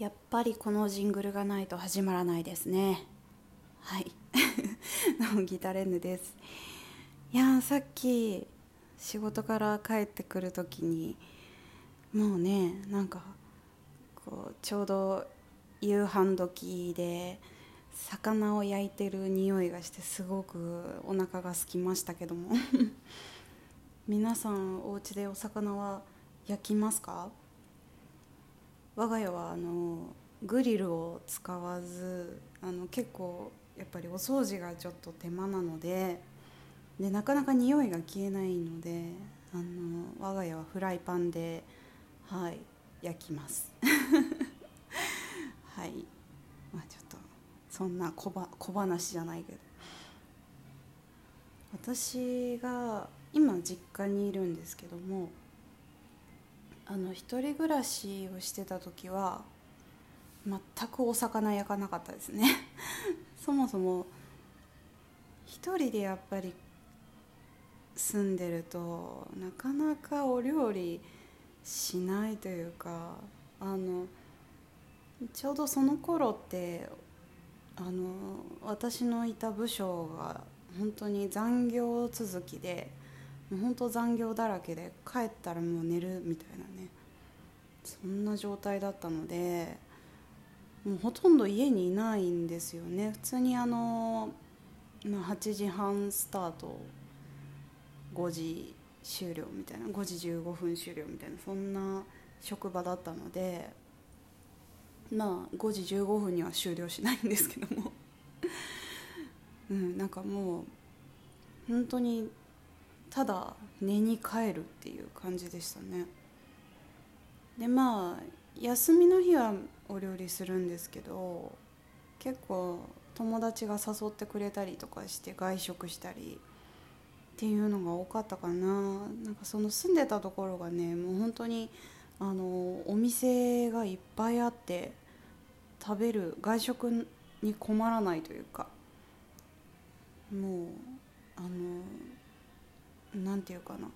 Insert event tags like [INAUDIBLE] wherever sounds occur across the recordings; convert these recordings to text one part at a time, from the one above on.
やっぱりこのジングルがないと始まらないですね。はい。[LAUGHS] ギタレンヌです。いやさっき仕事から帰ってくる時にもうねなんかこうちょうど夕飯時で魚を焼いてる匂いがしてすごくお腹が空きましたけども。[LAUGHS] 皆さんお家でお魚は焼きますか？我が家はあのグリルを使わずあの結構やっぱりお掃除がちょっと手間なのででなかなか匂いが消えないのであの我が家はフライパンで、はい、焼きます。[LAUGHS] はい。まあちょっとそんな小小話じゃないけど。私が今実家にいるんですけどもあの一人暮らしをしてた時は全くお魚焼かなかったですね。[LAUGHS] そもそも一人でやっぱり住んでるとなかなかお料理しないというかあのちょうどその頃ってあの私のいた部署が本当に残業続きでもう本当残業だらけで帰ったらもう寝るみたいなね。そんな状態だったのでもうほとんど家にいないんですよね。普通にあの、まあ、8時半スタート5時終了みたいな5時15分終了みたいなそんな職場だったのでまあ5時15分には終了しないんですけども。[LAUGHS] うんなんかもう本当にただ寝に帰るっていう感じでしたね。でまあ休みの日はお料理するんですけど結構友達が誘ってくれたりとかして外食したりっていうのが多かったかな。なんかその住んでたところがねもう本当にあのお店がいっぱいあって食べる外食に困らないというかもうあのなんていうかな。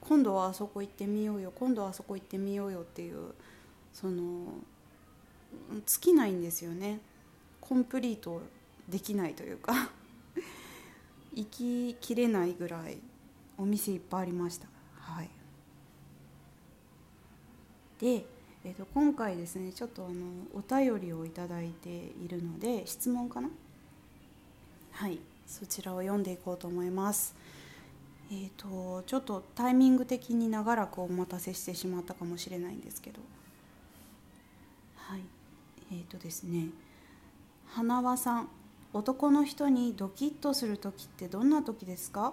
今度はあそこ行ってみようよ今度はあそこ行ってみようよっていうその尽きないんですよね。コンプリートできないというか。[LAUGHS] 行ききれないぐらいお店いっぱいありました。はい。で、えー、と今回ですねちょっとあのお便りを頂いているので質問かな？はい。そちらを読んでいこうと思います。えーと、ちょっとタイミング的に長らくお待たせしてしまったかもしれないんですけど。はい。えーとですね。花輪さん男の人にドキッとする時ってどんな時ですか？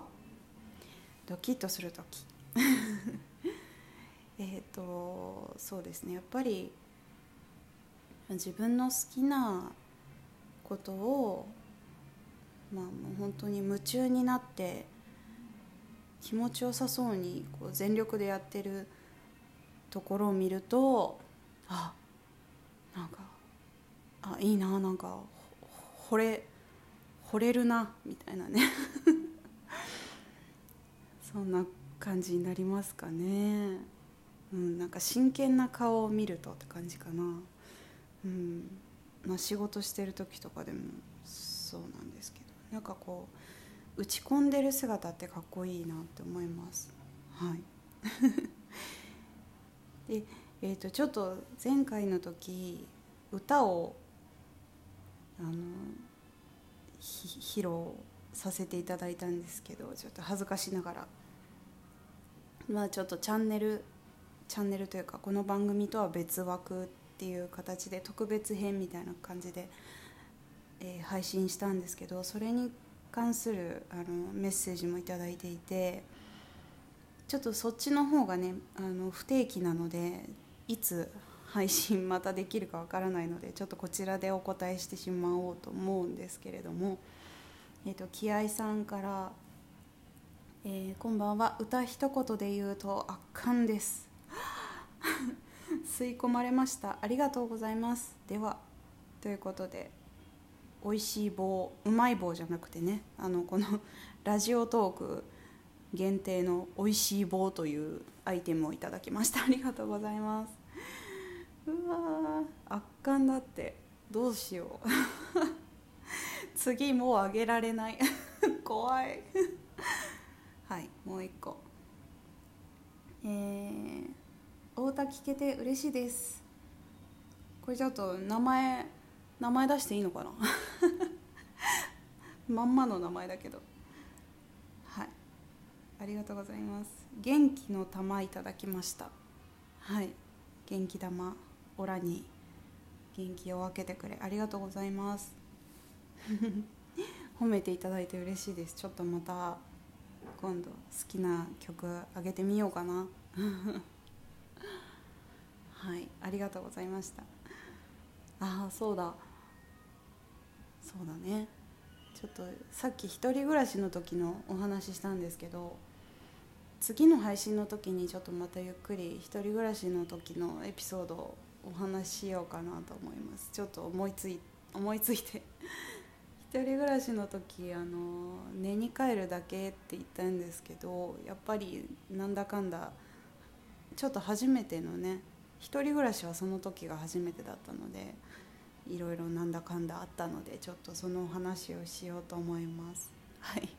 ドキッとする時。[LAUGHS] えっとそうですね。やっぱり自分の好きなことをまあもう本当に夢中になって気持ちよさそうにこう全力でやってるところを見るとあなんかあいいななんか惚れ惚れるなみたいなね。[LAUGHS] そんな感じになりますかね。うんなんか真剣な顔を見るとって感じかな。うんまあ仕事してる時とかでもそうなんですけどなんかこう打ち込んでる姿ってかっこいいなって思います。はい。[LAUGHS] で、えーと、ちょっと前回の時歌をあの披露させていただいたんですけどちょっと恥ずかしながら。まあちょっとチャンネルチャンネルというかこの番組とは別枠っていう形で特別編みたいな感じで、えー、配信したんですけどそれに関するあのメッセージも頂いていてちょっとそっちの方がねあの不定期なのでいつ配信またできるかわからないのでちょっとこちらでお答えしてしまおうと思うんですけれども、えーと、気合さんから、えー「こんばんは。歌一言で言うと圧巻です」[LAUGHS] 吸い込まれました。ありがとうございます。ではということで美味しい棒うまい棒じゃなくてねあのこの [LAUGHS] ラジオトーク限定の美味しい棒というアイテムをいただきました。[LAUGHS] ありがとうございます。うわ圧巻だって。どうしよう。[LAUGHS] 次もうあげられない。怖い。はいもう一個。えー、太田聞けて嬉しいです。これちょっと名前名前出していいのかな？まんまの名前だけど。はい。ありがとうございます。元気の玉いただきました。はい。元気玉。オラに。元気を分けてくれ。ありがとうございます。[LAUGHS] 褒めていただいて嬉しいです。ちょっとまた今度好きな曲あげてみようかな。[LAUGHS] はい。ありがとうございました。ああそうだ。そうだね。ちょっとさっき一人暮らしの時のお話ししたんですけど次の配信の時にちょっとまたゆっくり一人暮らしの時のエピソードをお話ししようかなと思います。ちょっと思いつい思いついて。[LAUGHS] 一人暮らしの時あの寝に帰るだけって言ったんですけどやっぱりなんだかんだちょっと初めてのね一人暮らしはその時が初めてだったのでいろいろなんだかんだあったのでちょっとそのお話をしようと思います。はい。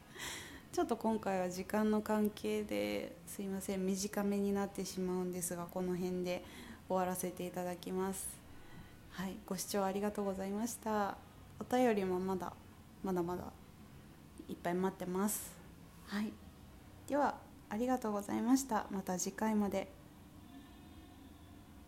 ちょっと今回は時間の関係ですいません短めになってしまうんですがこの辺で終わらせていただきます。はい。ご視聴ありがとうございました。お便りもまだまだまだいっぱい待ってます。はい。ではありがとうございました。また次回まで。